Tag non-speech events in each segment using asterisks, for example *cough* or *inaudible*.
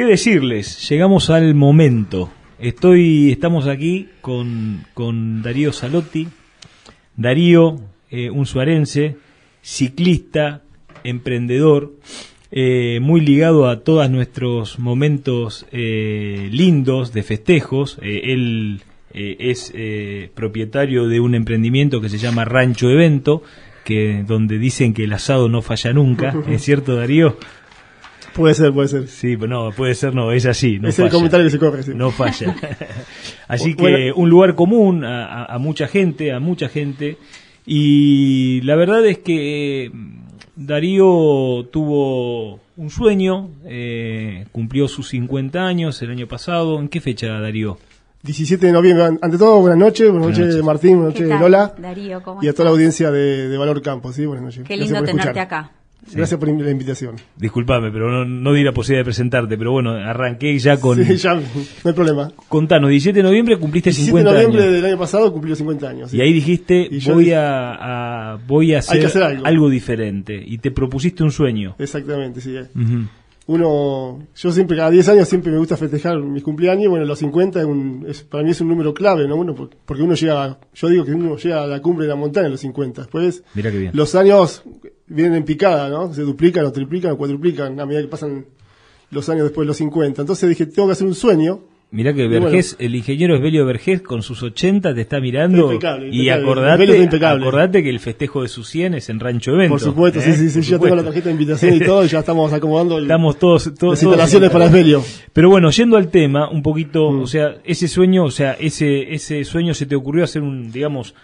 ¿Qué decirles? Llegamos al momento. Estoy, estamos aquí con, con Darío Salotti. Darío, eh, un suarense, ciclista, emprendedor, eh, muy ligado a todos nuestros momentos eh, lindos de festejos. Eh, él eh, es eh, propietario de un emprendimiento que se llama Rancho Evento, que donde dicen que el asado no falla nunca. *laughs* ¿Es cierto, Darío? Puede ser, puede ser. Sí, pero no, puede ser, no, es así. No es falla. el comentario que se corre, sí. No falla. *laughs* Así que Bueno. un lugar común a, a- mucha gente, a mucha gente. Y la verdad es que eh, Darío tuvo un sueño, eh, cumplió sus 50 años el año pasado. ¿En qué fecha, Darío? 17 de noviembre. An- Ante todo, buenas noches. Buenas Buenas noches, noches. Martín. Buenas ¿Qué noches, Lola. Darío, ¿cómo Y a toda la audiencia de, de Valor Campo. ¿sí? Buenas noches. Qué lindo tenerte escuchar. acá. Gracias por la invitación. Disculpame, pero no, no di la posibilidad de presentarte, pero bueno, arranqué ya con... Sí, ya, no hay problema. Contanos, 17 de noviembre cumpliste 17 de 50 noviembre años. del año pasado cumplió 50 años. sí. Y ahí dijiste, Y voy dije- a, a- voy a hacer, algo. diferente. Y te propusiste un sueño. Exactamente, sí. Ujú. Uno, yo siempre, cada 10 años siempre me gusta festejar mis cumpleaños. Bueno, los 50 es un- es- para mí es un número clave, ¿no? Uno, por- porque uno llega, yo digo que uno llega a la cumbre de la montaña a los 50. Después, Mira qué bien. los años vienen en picada, ¿no? Se duplican o triplican o cuadruplican a medida que pasan los años después de los 50. Entonces dije, tengo que hacer un sueño. Mirá que Y bueno. Vergés, el ingeniero Esbelio Vergés con sus 80 te está mirando Impecable, y impecable. acordate, es impecable. acordate que el festejo de sus 100 es en Rancho Evento. Por supuesto, ¿eh? sí, sí, sí. Por Yo tengo la tarjeta de invitación y *laughs* todo, y ya estamos acomodando el- Estamos todos, todos las instalaciones para Esbelio. Pero bueno, yendo al tema, un poquito, Mm. o sea, ese sueño, o sea, ese ese sueño se te ocurrió hacer un, digamos,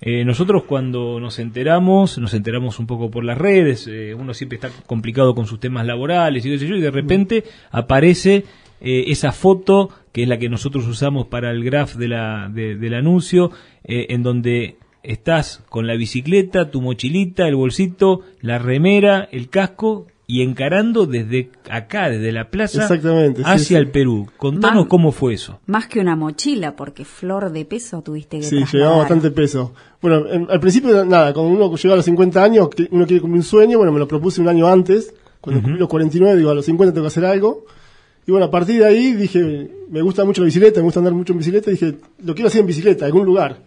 eh, nosotros cuando nos enteramos, nos enteramos un poco por las redes, eh, uno siempre está complicado con sus temas laborales y y de repente aparece eh, esa foto que es la que nosotros usamos para el graph de la, de- del anuncio, eh, en donde estás con la bicicleta, tu mochilita, el bolsito, la remera, el casco y encarando desde acá, desde la plaza, Exactamente, hacia sí. el Perú. Contanos cómo fue eso. Más que una mochila, porque flor de peso tuviste que Sí, trasladar. llevaba bastante peso. Bueno, en- al principio, nada, cuando uno llega a los 50 años, uno quiere cumplir un sueño, bueno, me lo propuse un año antes. Cuando cumplí los 49, digo, a los 50 tengo que hacer algo. Y bueno, a partir de ahí dije, me gusta mucho la bicicleta, me gusta andar mucho en bicicleta, y dije, lo quiero hacer en bicicleta, en algún lugar.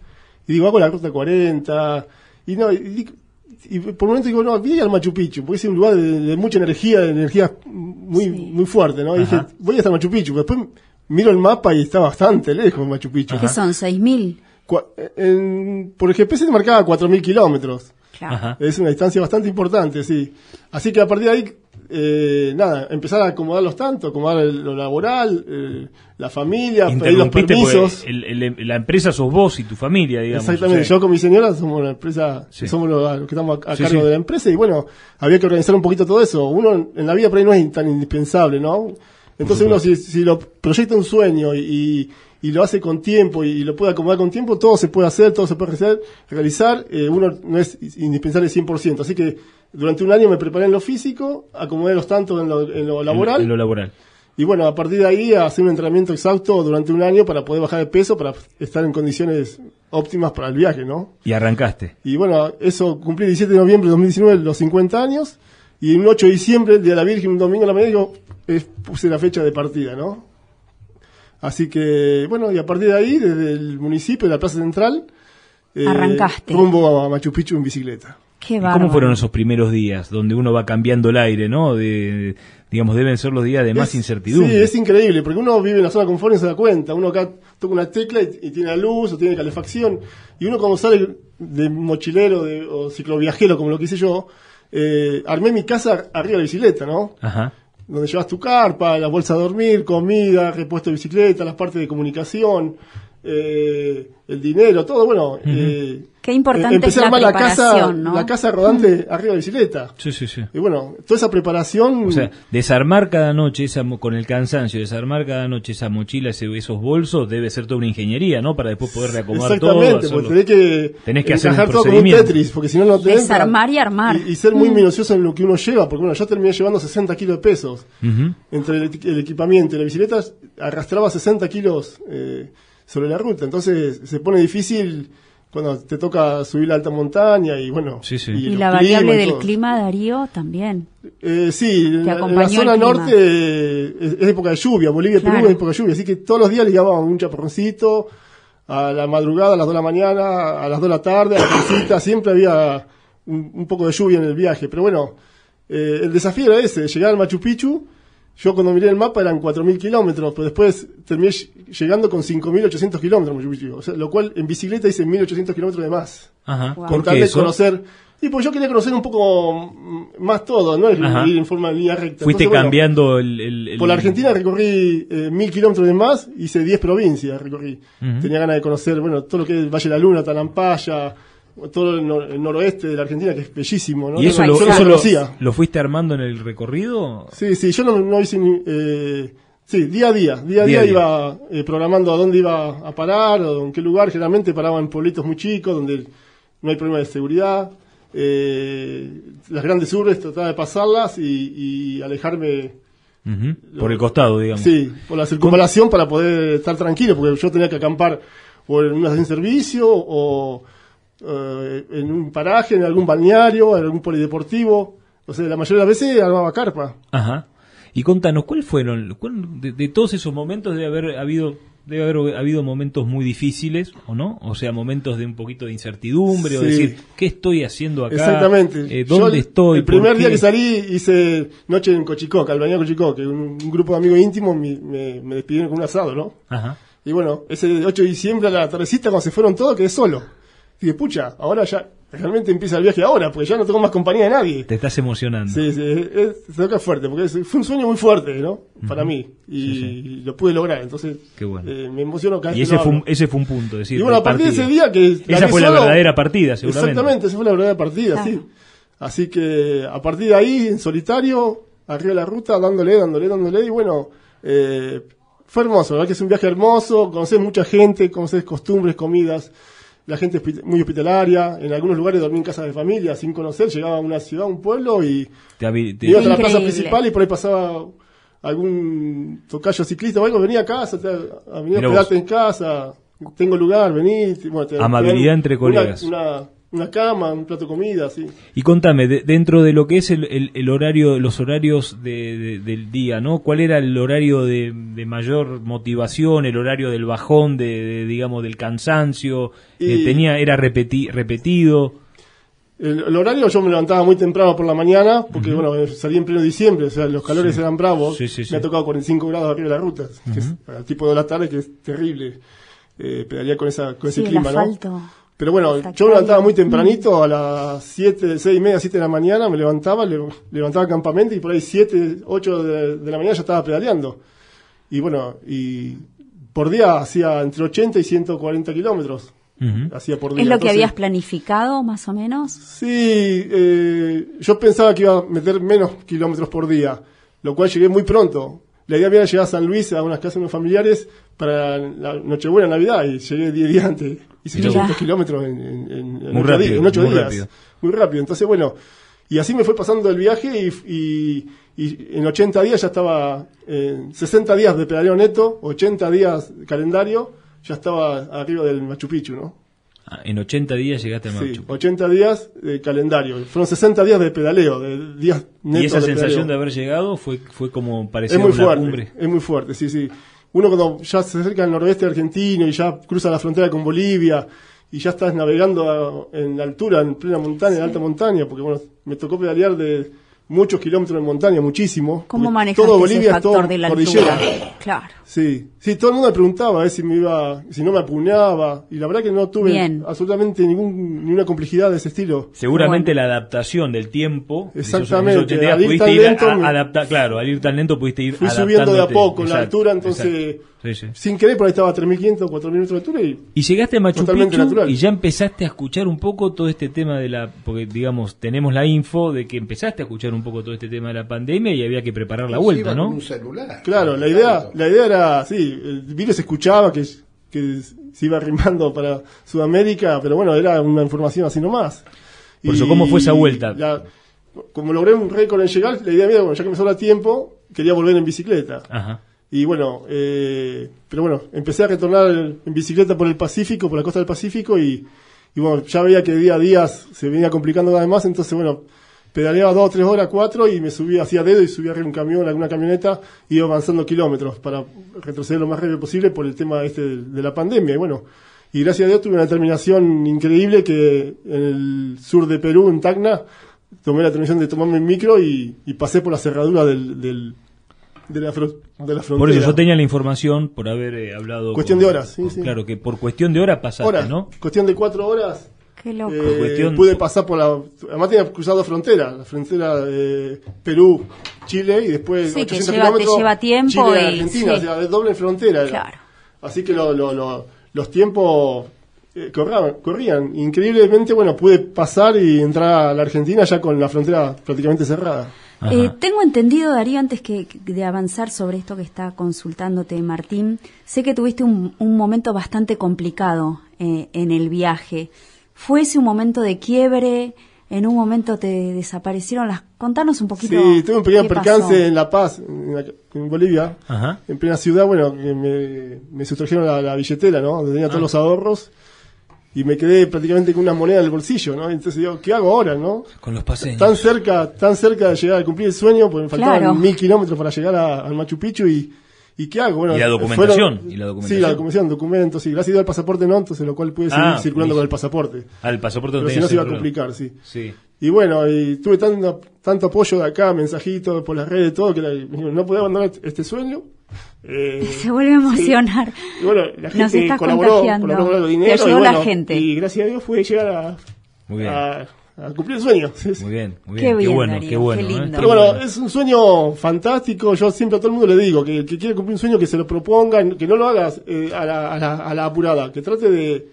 Y digo, hago la ruta 40, y no, y, y por un momento digo, no, voy al Machu Picchu, porque es un lugar de, de mucha energía, de energía muy, Sí. muy fuerte, ¿no? Y dije, voy hasta Machu Picchu, después miro el mapa y está bastante lejos Machu Picchu. ¿Qué son? ¿6.000? Cua- en- por el GPS te marcaba 4.000 kilómetros. Claro. Es una distancia bastante importante, sí. Así que a partir de ahí, eh, nada, empezar a acomodar los tantos, acomodar el- lo laboral, eh, la familia, pedir los permisos. el- el- la empresa sos vos y tu familia, digamos. Exactamente, o sea, yo con mi señora somos la empresa, Sí. somos los, los que estamos a, a Sí, cargo sí. de la empresa y bueno, había que organizar un poquito todo eso. Uno en la vida por ahí no es tan indispensable, ¿no? Entonces uno si, si lo proyecta un sueño y, lo hace con tiempo y, lo puede acomodar con tiempo, todo se puede hacer, todo se puede realizar, eh, uno no es indispensable 100%. Así que durante un año me preparé en lo físico, acomodé los tantos en lo, en lo laboral. En, en lo laboral. Y bueno, a partir de ahí a hacer un entrenamiento exacto durante un año para poder bajar de peso, para estar en condiciones óptimas para el viaje, ¿no? Y arrancaste. Y bueno, eso cumplí el 17 de noviembre de 2019 los 50 años. Y el 8 de diciembre, el Día de la Virgen, un domingo en la mañana, digo, eh, puse la fecha de partida, ¿no? Así que, bueno, y a partir de ahí, desde el municipio, de la Plaza Central, eh, Arrancaste. rumbo a Machu Picchu en bicicleta. Qué ¿Y bárbaro. cómo fueron esos primeros días donde uno va cambiando el aire, no? De, digamos, deben ser los días de más Es- incertidumbre. Sí, es increíble, porque uno vive en la zona de confort y no se da cuenta. Uno acá toca una tecla y, y tiene la luz o tiene calefacción. Y uno cuando sale de mochilero de, o cicloviajero, como lo quise yo, eh, armé mi casa arriba de la bicicleta, ¿no? Ajá. Donde llevas tu carpa, la bolsa de dormir, comida, repuesto de bicicleta, las partes de comunicación, eh, el dinero, todo, bueno. eh, Qué importante eh, empecé es a la armar la casa, preparación, ¿no? la casa rodante arriba de la bicicleta. Sí, sí, sí. Y bueno, toda esa preparación... O sea, desarmar cada noche esa con el cansancio, desarmar cada noche esa mochila, ese- esos bolsos, debe ser toda una ingeniería, ¿no? Para después poder reacomodar todo. Exactamente, tenés que, Tenés que hacer un todo como un. Tetris, porque si no, no te Desarmar entra. y armar. Y, y ser muy minucioso en lo que uno lleva, porque bueno, yo terminé llevando 60 kilos de pesos. Entre el, equi- el equipamiento y la bicicleta, arrastraba 60 kilos eh, sobre la ruta. Entonces se pone difícil cuando te toca subir la alta montaña y bueno. Sí, sí. Y la variable y del clima, Darío, también. Eh, sí, en la, zona norte es, es época de lluvia, Bolivia y Perú Claro. es época de lluvia, así que todos los días le un chaparroncito, a la madrugada, a las 2 de la mañana, a las 2 de la tarde, a la tardecita, siempre había un, un poco de lluvia en el viaje, pero bueno, eh, el desafío era ese, llegar al Machu Picchu, yo cuando miré el mapa eran 4.000 kilómetros, pero después terminé ll- llegando con 5.800 kilómetros o sea, lo cual en bicicleta hice 1.800 kilómetros de más Ajá. Wow. ¿Por con tal de conocer. Y pues yo quería conocer un poco más todo, no es ir en forma de línea recta. Fuiste Entonces, bueno, cambiando el, el- el- por la Argentina recorrí eh, mil kilómetros de más, hice 10 provincias, recorrí. Tenía ganas de conocer, bueno, todo lo que es el Valle de la Luna, Talampaya, todo el, nor- el noroeste de la Argentina, que es bellísimo, ¿no? ¿Y eso, lo, eso lo, fuiste armando en el recorrido? Sí, sí, yo no, no hice ni- eh, sí, día a día, día a Día iba eh, programando a dónde iba a parar o en qué lugar, generalmente paraba en pueblitos muy chicos donde no hay problema de seguridad, eh, las grandes urbes trataba de pasarlas y, y alejarme. Por el costado, digamos. sí, por la circunvalación para poder estar tranquilo, porque yo tenía que acampar o en una de servicio o eh, en un paraje, en algún balneario, en algún polideportivo, o sea, la mayoría de las veces armaba carpa. Ajá. Y contanos, ¿cuál fueron? cuál- de, de todos esos momentos debe haber habido debe haber habido momentos muy difíciles, ¿o no? O sea, momentos de un poquito de incertidumbre, o decir, ¿qué estoy haciendo acá? Exactamente. Eh, ¿Dónde estoy? El primer ¿Por día qué? que salí hice noche en Cochicoca, el bañado de Cochicoca, un, un grupo de amigos íntimos me, me, me despidieron con un asado, ¿no? Ajá. Y bueno, ese 8 de diciembre a la tardecita cuando se fueron todos quedé solo. Y dije, pucha, ahora ya realmente empieza el viaje ahora, porque ya no tengo más compañía de nadie. Te estás emocionando. Sí, sí, es- se toca fuerte, porque es- fue un sueño muy fuerte, ¿no? Para mí. Y Sí, lo pude lograr, entonces Qué bueno. eh, me emociono cada y ese fue, un, ese fue un punto, es decir, Y bueno, a partir de ese día que... Esa fue la solo- verdadera partida, seguramente. Exactamente, esa fue la verdadera partida, Claro. sí. Así que a partir de ahí, en solitario, arriba de la ruta, dándole, dándole, dándole, y bueno, eh, fue hermoso, la verdad que es un viaje hermoso, conoces mucha gente, conoces costumbres, comidas, la gente es muy hospitalaria, en algunos lugares dormí en casas de familia sin conocer, llegaba a una ciudad, a un pueblo y Te iba hasta la plaza principal y por ahí pasaba algún tocayo ciclista o algo, venía a casa, te, a venir a vos. en casa, tengo lugar, vení. te- bueno, te- Amabilidad entre colegas. Una, una cama, un plato de comida, así. Y contame, de- dentro de lo que es el, el- el horario, los horarios de- de- del día, ¿no? ¿Cuál era el horario de, de mayor motivación, el horario del bajón, de, de, digamos, del cansancio? Eh, Y- tenía, era repeti- repetido. El, el horario yo me levantaba muy temprano por la mañana, porque bueno, eh, salí en pleno diciembre, o sea, los calores eran bravos. Sí, sí, sí. Me ha tocado 45 grados arriba de la ruta, que es al tipo de la tarde, que es terrible eh, pedalear con, esa, con Sí, ese el clima, ¿no? Pero bueno, Está yo me levantaba muy tempranito, a las 7, 6 y media, 7 de la mañana, me levantaba, le- levantaba el campamento y por ahí 7, 8 de, de la mañana ya estaba pedaleando. Y bueno, y por día hacía entre 80 y 140 kilómetros. Hacía por día. ¿Es lo que habías planificado, más o menos? Sí, eh, yo pensaba que iba a meter menos kilómetros por día, lo cual llegué muy pronto. La idea era llegar a San Luis a unas casas de unos familiares para la Nochebuena, Navidad, y llegué 10 días antes. Hice Mirá. 800 kilómetros en, en, en, Muy ocho rápido, días, en muy días. rápido. Muy rápido. Entonces, bueno, y así me fue pasando el viaje y, y- y en 80 días ya estaba, en 60 días de pedaleo neto, 80 días de calendario, ya estaba arriba del Machu Picchu, ¿no? Ah, En 80 días llegaste a Sí, Machu Picchu. 80 días de calendario. Fueron 60 días de pedaleo, de días netos Y esa de sensación de pedaleo. haber llegado fue, fue como parecía una fuerte, cumbre. es muy fuerte, sí, sí. Uno cuando ya se acerca al noroeste argentino y ya cruza la frontera con Bolivia y ya estás navegando a- en altura, en plena montaña, en alta montaña, porque bueno, me tocó pedalear de muchos kilómetros en montaña, muchísimo. ¿Cómo manejaste todo ese Bolivia es factor todo de la cordillera. altura? Claro. Sí, sí, todo el mundo me preguntaba ver si me iba, si no me apuñaba, y la verdad que no tuve Bien. absolutamente ningún, ninguna complejidad de ese estilo. Seguramente la adaptación del tiempo. esos- Exactamente, esos 80 días, al ir pudiste tan ir a- lento a- adapta- claro, al ir tan lento pudiste ir Fui subiendo de a poco la altura, entonces, exacto. Sí, sí. sin querer, por ahí estaba a 3.500, 4.000 metros de altura y Y llegaste a Machu Picchu natural. y ya empezaste a escuchar un poco todo este tema de la, porque digamos, tenemos la info de que empezaste a escuchar un poco todo este tema de la pandemia y había que preparar la vuelta, ¿no? con un celular. Claro, la idea, la idea era, sí, el virus se escuchaba que, que se iba arrimando para Sudamérica, pero bueno, era una información así nomás. Por eso, ¿cómo fue esa vuelta? la- como logré un récord en llegar, la idea mía, bueno, ya que me sobra tiempo, quería volver en bicicleta. Ajá. Y bueno, eh, pero bueno, empecé a retornar en bicicleta por el Pacífico, por la costa del Pacífico y, y bueno, ya veía que día a día se venía complicando cada vez más, entonces bueno, pedaleaba dos, tres horas, cuatro y me subía, hacía dedo y subía arriba un camión, alguna camioneta, y iba avanzando kilómetros para retroceder lo más rápido posible por el tema este de, de la pandemia. Y bueno, y gracias a Dios tuve una determinación increíble que en el sur de Perú, en Tacna, tomé la determinación de tomarme el micro y, y pasé por la cerradura del, del- de, la, fro- de la frontera. Por eso yo tenía la información por haber eh, hablado. Cuestión con- de horas, sí, sí. Claro, que por cuestión de horas pasaste, Horas, ¿no? cuestión de cuatro horas. Qué loco. eh, cuestión- pude pasar por la. Además, tenía cruzado frontera, la frontera de Perú, Chile, y después. Sí, que 800 lleva- te lleva tiempo Chile, y- Argentina, sí. o sea, de doble frontera. era. Claro. Así que lo- lo- lo- los tiempos eh, corraban- corrían. Increíblemente, bueno, pude pasar y entrar a la Argentina ya con la frontera prácticamente cerrada. Eh, tengo entendido, Darío, antes que de avanzar sobre esto que está consultándote Martín, sé que tuviste un, un momento bastante complicado eh, en el viaje. ¿Fue ese un momento de quiebre? ¿En un momento te desaparecieron las... Contanos un poquito. Sí, tuve un pequeño percance pasó. en La Paz, en, la- en Bolivia. Ajá. en plena ciudad, bueno, que me, me sustrajeron la, la billetera, ¿no? Donde tenía todos Ah. los ahorros y me quedé prácticamente con una moneda en el bolsillo, ¿no? Entonces digo, ¿qué hago ahora, no? Con los paseños. Tan cerca, tan cerca de llegar a cumplir el sueño, porque me faltaban Claro. mil kilómetros para llegar a- al Machu Picchu y, ¿y qué hago? Bueno, Y la documentación, y la documentación. Sí, la documentación, documentos, sí. Gracias a Dios al pasaporte no, entonces lo cual pude seguir Ah, circulando con el pasaporte. Al pasaporte no Pero si tenías no se iba a el complicar, sí. Sí. Y bueno, y tuve tanto, tanto apoyo de acá, mensajitos por las redes, todo, que la- me dijeron, no podía abandonar este sueño. *laughs* Eh, Se vuelve a emocionar. y bueno, la Nos gente estás colaboró, contagiando. colaboró con Te dinero. ayudó y la bueno, gente. Y gracias a Dios pude llegar a, Muy bien. a, a cumplir el sueño. Muy bien, muy Qué bien. bien, bueno, Darío, qué bueno. qué ¿eh? lindo. Pero bueno, es un sueño fantástico. Yo siempre a todo el mundo le digo que el que quiere cumplir un sueño que se lo proponga, que no lo hagas eh, a, la, a, la, a la apurada, que trate de,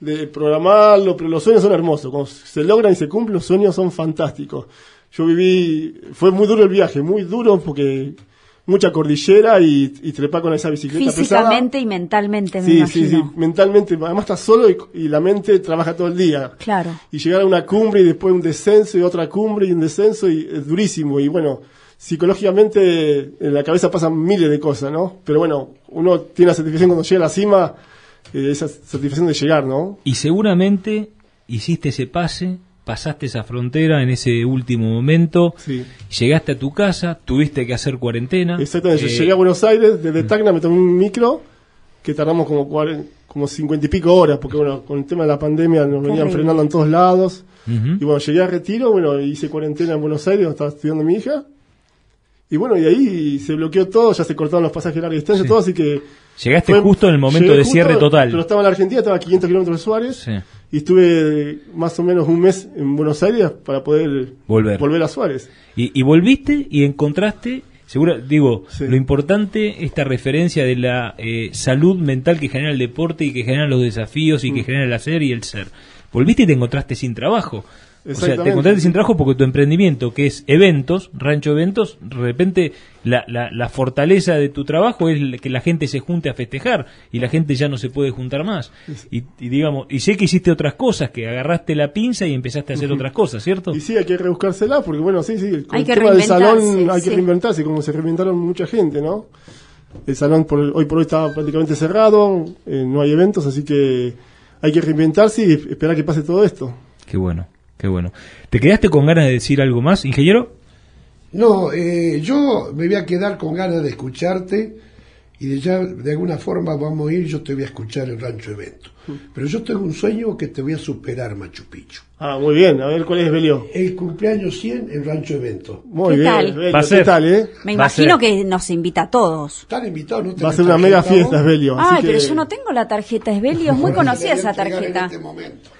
de programarlo. Pero los sueños son hermosos. Cuando se logran y se cumplen, los sueños son fantásticos. Yo viví, fue muy duro el viaje, muy duro porque mucha cordillera y, y trepar con esa bicicleta pesada. Físicamente y mentalmente, me Sí, sí, sí, mentalmente, además estás solo y, y la mente trabaja todo el día. Claro. Y llegar a una cumbre y después un descenso y otra cumbre y un descenso y es durísimo. Y bueno, psicológicamente en la cabeza pasan miles de cosas, ¿no? Pero bueno, uno tiene la satisfacción cuando llega a la cima, eh, esa satisfacción de llegar, ¿no? Y seguramente hiciste ese pase, pasaste esa frontera en ese último momento, Sí. llegaste a tu casa, tuviste que hacer cuarentena. Exactamente, Eh, yo llegué a Buenos Aires, desde Tacna me tomé un micro, que tardamos como como cincuenta y pico horas, porque bueno, con el tema de la pandemia nos venían frenando en todos lados. Y bueno, llegué a Retiro, bueno, hice cuarentena en Buenos Aires, donde estaba estudiando mi hija. Y bueno, y ahí se bloqueó todo, ya se cortaron los pasajes de larga distancia, Sí. todo, así que... Llegaste fue- justo en el momento de justo, cierre total. Pero estaba en la Argentina, estaba a 500 kilómetros de Suárez, Sí. Y estuve más o menos un mes en Buenos Aires para poder Volver. volver a Suárez. Y, y volviste y encontraste, seguro, digo, Sí. lo importante, esta referencia de la eh, salud mental que genera el deporte y que genera los desafíos y que Mm. genera el hacer y el ser. Volviste y te encontraste sin trabajo. O sea, te encontraste sin trabajo porque tu emprendimiento, que es eventos, rancho eventos, de repente la, la, la fortaleza de tu trabajo es que la gente se junte a festejar y la gente ya no se puede juntar más. Y, y digamos, y sé que hiciste otras cosas, que agarraste la pinza y empezaste a hacer otras cosas, ¿cierto? Y sí, hay que rebuscársela, porque bueno, sí, sí, Hay el que tema del salón hay que reinventarse, como se reinventaron mucha gente, ¿no? El salón por, hoy por hoy está prácticamente cerrado, eh, no hay eventos, así que hay que reinventarse y esperar que pase todo esto. Qué bueno, qué bueno. ¿Te quedaste con ganas de decir algo más, ingeniero? No, eh, yo me voy a quedar con ganas de escucharte y de ya de alguna forma vamos a ir, yo te voy a escuchar el Rancho Evento. Pero yo tengo un sueño que te voy a superar, Machu Picchu. Ah, muy bien, a ver cuál es Belio. El cumpleaños 100 en Rancho Evento. Muy ¿Qué bien, tal? Belio, Va a ¿qué tal, eh? Me Va a imagino ser. que nos invita a todos. Están invitados, ¿no? Va a ser una mega fiesta, Belio. así Ay, pero que- yo no tengo la tarjeta es muy Bueno, te la conocida esa tarjeta. En este momento.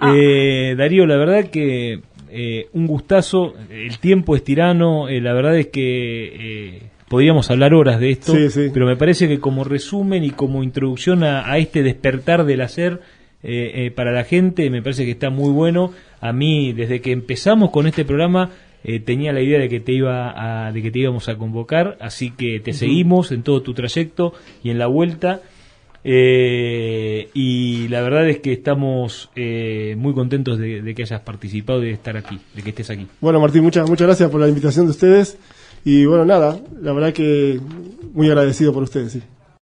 Ah. Eh, Darío, la verdad que eh, un gustazo, el tiempo es tirano, eh, la verdad es que eh, podríamos hablar horas de esto, Sí, sí. pero me parece que como resumen y como introducción a, a este despertar del hacer eh, eh, para la gente, me parece que está muy bueno. A mí, desde que empezamos con este programa, eh, tenía la idea de que te iba a, de que te íbamos a convocar, así que te seguimos en todo tu trayecto y en la vuelta. Eh, y la verdad es que estamos eh, muy contentos de, que hayas participado y de estar aquí, de que estés aquí. Bueno, Martín, muchas, muchas gracias por la invitación de ustedes. Y bueno, nada, la verdad que muy agradecido por ustedes, sí.